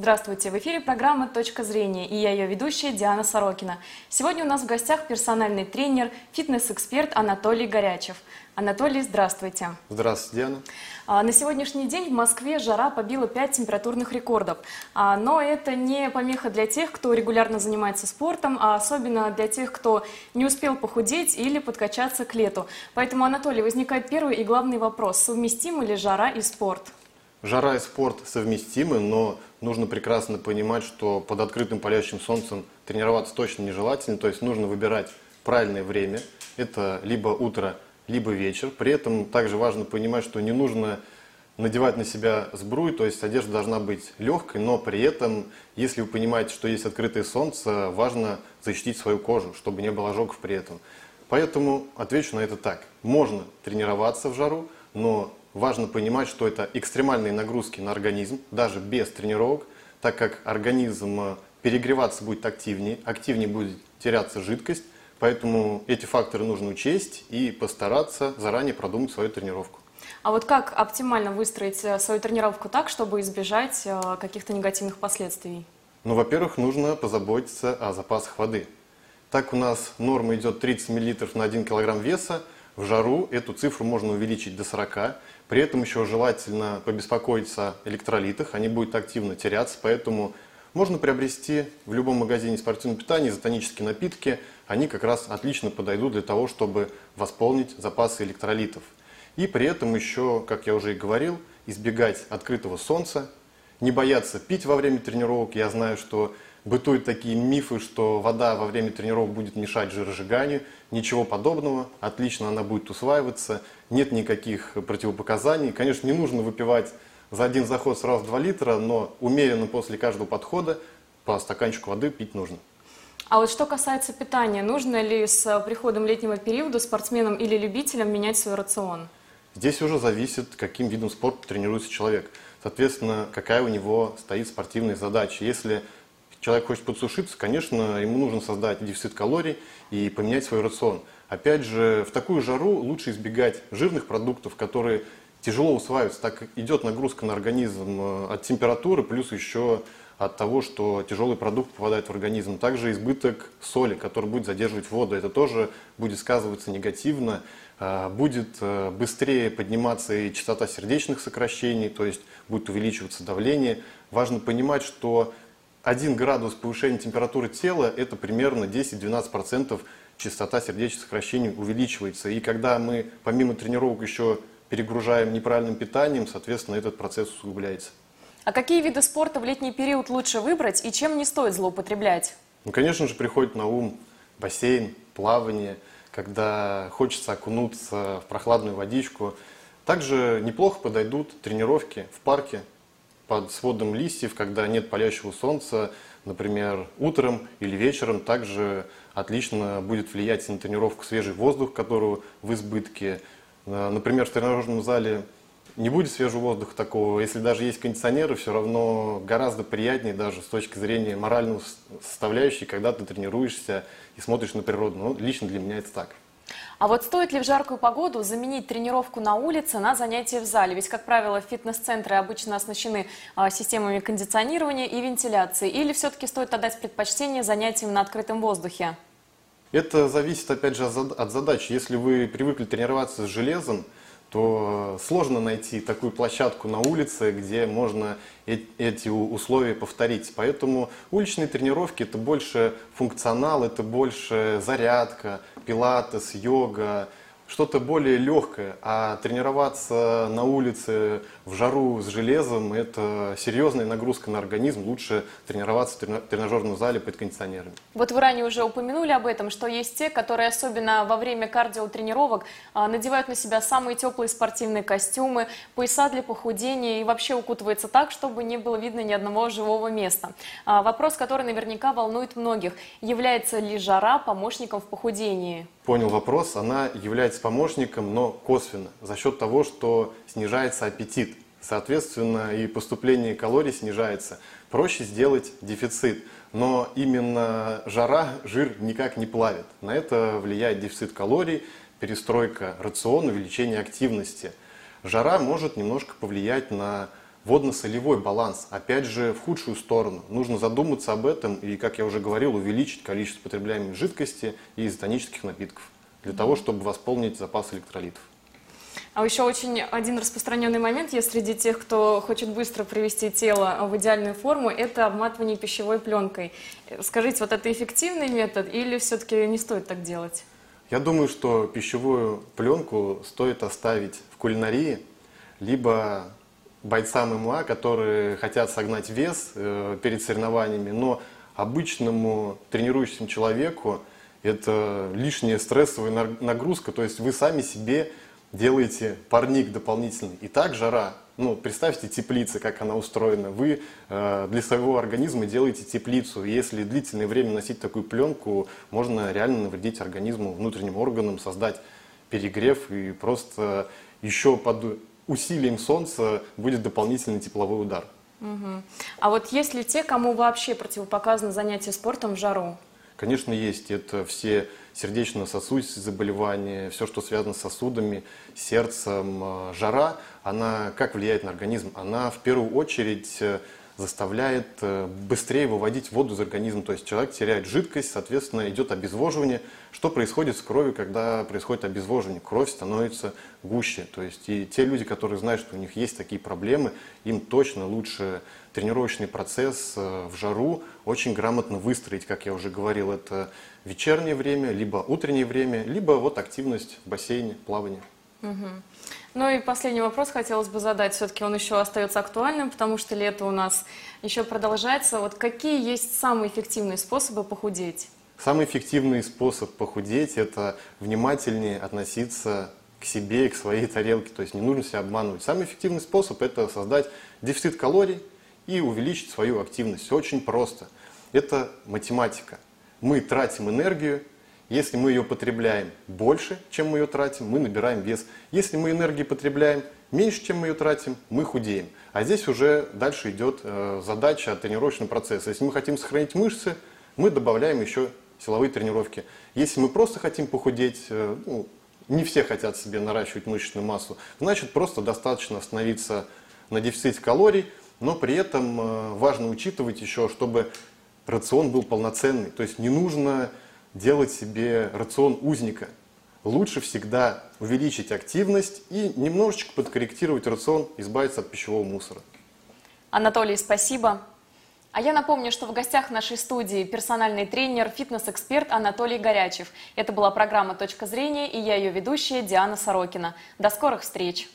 Здравствуйте! В эфире программа «Точка зрения» и я ее ведущая Диана Сорокина. Сегодня у нас в гостях персональный тренер, фитнес-эксперт Анатолий Горячев. Анатолий, здравствуйте! Здравствуйте, Диана! А, на сегодняшний день в Москве жара побила 5 температурных рекордов. А, но это не помеха для тех, кто регулярно занимается спортом, а особенно для тех, кто не успел похудеть или подкачаться к лету. Поэтому, Анатолий, возникает первый и главный вопрос. Совместимы ли жара и спорт? Жара и спорт совместимы, но нужно прекрасно понимать, что под открытым палящим солнцем тренироваться точно нежелательно, то есть нужно выбирать правильное время. Это либо утро, либо вечер. При этом также важно понимать, что не нужно надевать на себя сбруй, то есть одежда должна быть легкой, но при этом, если вы понимаете, что есть открытое солнце, важно защитить свою кожу, чтобы не было ожогов при этом. Поэтому отвечу на это так. Можно тренироваться в жару, но важно понимать, что это экстремальные нагрузки на организм, даже без тренировок, так как организм э, перегреваться будет активнее, активнее будет теряться жидкость, поэтому эти факторы нужно учесть и постараться заранее продумать свою тренировку. А вот как оптимально выстроить э, свою тренировку так, чтобы избежать э, каких-то негативных последствий? Ну, во-первых, нужно позаботиться о запасах воды. Так у нас норма идет 30 мл на 1 кг веса. В жару эту цифру можно увеличить до 40. При этом еще желательно побеспокоиться о электролитах, они будут активно теряться, поэтому можно приобрести в любом магазине спортивного питания изотонические напитки, они как раз отлично подойдут для того, чтобы восполнить запасы электролитов. И при этом еще, как я уже и говорил, избегать открытого солнца, не бояться пить во время тренировок. Я знаю, что бытуют такие мифы, что вода во время тренировок будет мешать жиросжиганию. Ничего подобного. Отлично она будет усваиваться. Нет никаких противопоказаний. Конечно, не нужно выпивать за один заход сразу 2 литра, но умеренно после каждого подхода по стаканчику воды пить нужно. А вот что касается питания, нужно ли с приходом летнего периода спортсменам или любителям менять свой рацион? Здесь уже зависит, каким видом спорта тренируется человек. Соответственно, какая у него стоит спортивная задача. Если человек хочет подсушиться, конечно, ему нужно создать дефицит калорий и поменять свой рацион. Опять же, в такую жару лучше избегать жирных продуктов, которые тяжело усваиваются, так идет нагрузка на организм э, от температуры, плюс еще от того, что тяжелый продукт попадает в организм. Также избыток соли, который будет задерживать воду, это тоже будет сказываться негативно. Э, будет э, быстрее подниматься и частота сердечных сокращений, то есть будет увеличиваться давление. Важно понимать, что 1 градус повышения температуры тела – это примерно 10-12% частота сердечных сокращений увеличивается. И когда мы помимо тренировок еще перегружаем неправильным питанием, соответственно, этот процесс усугубляется. А какие виды спорта в летний период лучше выбрать и чем не стоит злоупотреблять? Ну, конечно же, приходит на ум бассейн, плавание, когда хочется окунуться в прохладную водичку. Также неплохо подойдут тренировки в парке, под сводом листьев, когда нет палящего солнца, например, утром или вечером, также отлично будет влиять на тренировку свежий воздух, которого в избытке. Э, например, в тренажерном зале не будет свежего воздуха такого. Если даже есть кондиционеры, все равно гораздо приятнее даже с точки зрения моральной составляющей, когда ты тренируешься и смотришь на природу. Ну, лично для меня это так. А вот стоит ли в жаркую погоду заменить тренировку на улице на занятия в зале? Ведь, как правило, фитнес-центры обычно оснащены а, системами кондиционирования и вентиляции. Или все-таки стоит отдать предпочтение занятиям на открытом воздухе? Это зависит, опять же, от задач. Если вы привыкли тренироваться с железом, то сложно найти такую площадку на улице, где можно эти условия повторить. Поэтому уличные тренировки это больше функционал, это больше зарядка, пилатес, йога, что-то более легкое, а тренироваться на улице в жару с железом – это серьезная нагрузка на организм. Лучше тренироваться в тренажерном зале под кондиционерами. Вот вы ранее уже упомянули об этом, что есть те, которые особенно во время кардиотренировок а, надевают на себя самые теплые спортивные костюмы, пояса для похудения и вообще укутываются так, чтобы не было видно ни одного живого места. А, вопрос, который наверняка волнует многих. Является ли жара помощником в похудении? Понял вопрос. Она является является помощником, но косвенно, за счет того, что снижается аппетит. Соответственно, и поступление калорий снижается. Проще сделать дефицит. Но именно жара жир никак не плавит. На это влияет дефицит калорий, перестройка рациона, увеличение активности. Жара может немножко повлиять на водно-солевой баланс, опять же, в худшую сторону. Нужно задуматься об этом и, как я уже говорил, увеличить количество потребляемой жидкости и изотонических напитков для того, чтобы восполнить запас электролитов. А еще очень один распространенный момент есть среди тех, кто хочет быстро привести тело в идеальную форму, это обматывание пищевой пленкой. Скажите, вот это эффективный метод или все-таки не стоит так делать? Я думаю, что пищевую пленку стоит оставить в кулинарии, либо бойцам ММА, которые хотят согнать вес э, перед соревнованиями, но обычному тренирующемуся человеку это лишняя стрессовая нагрузка, то есть вы сами себе делаете парник дополнительный. И так жара, ну, представьте теплица, как она устроена. Вы э, для своего организма делаете теплицу. Если длительное время носить такую пленку, можно реально навредить организму, внутренним органам, создать перегрев и просто еще под усилием солнца будет дополнительный тепловой удар. Угу. А вот есть ли те, кому вообще противопоказано занятие спортом в жару? Конечно, есть. Это все сердечно-сосудистые заболевания, все, что связано с сосудами, сердцем. Э, жара, она как влияет на организм? Она в первую очередь э, заставляет э, быстрее выводить воду из организма. То есть человек теряет жидкость, соответственно, идет обезвоживание. Что происходит с кровью, когда происходит обезвоживание? Кровь становится гуще. То есть и те люди, которые знают, что у них есть такие проблемы, им точно лучше тренировочный процесс э, в жару очень грамотно выстроить, как я уже говорил, это вечернее время, либо утреннее время, либо вот активность в бассейне, плавание. Угу. Ну и последний вопрос хотелось бы задать. Все-таки он еще остается актуальным, потому что лето у нас еще продолжается. Вот какие есть самые эффективные способы похудеть? Самый эффективный способ похудеть – это внимательнее относиться к себе и к своей тарелке. То есть не нужно себя обманывать. Самый эффективный способ – это создать дефицит калорий и увеличить свою активность. Все очень просто. Это математика. Мы тратим энергию, если мы ее потребляем больше, чем мы ее тратим, мы набираем вес. Если мы энергии потребляем меньше, чем мы ее тратим, мы худеем. А здесь уже дальше идет э, задача тренировочного процесса. Если мы хотим сохранить мышцы, мы добавляем еще силовые тренировки. Если мы просто хотим похудеть, э, ну, не все хотят себе наращивать мышечную массу, значит просто достаточно остановиться на дефиците калорий, но при этом э, важно учитывать еще, чтобы рацион был полноценный. То есть не нужно делать себе рацион узника. Лучше всегда увеличить активность и немножечко подкорректировать рацион, избавиться от пищевого мусора. Анатолий, спасибо. А я напомню, что в гостях нашей студии персональный тренер, фитнес-эксперт Анатолий Горячев. Это была программа «Точка зрения» и я ее ведущая Диана Сорокина. До скорых встреч!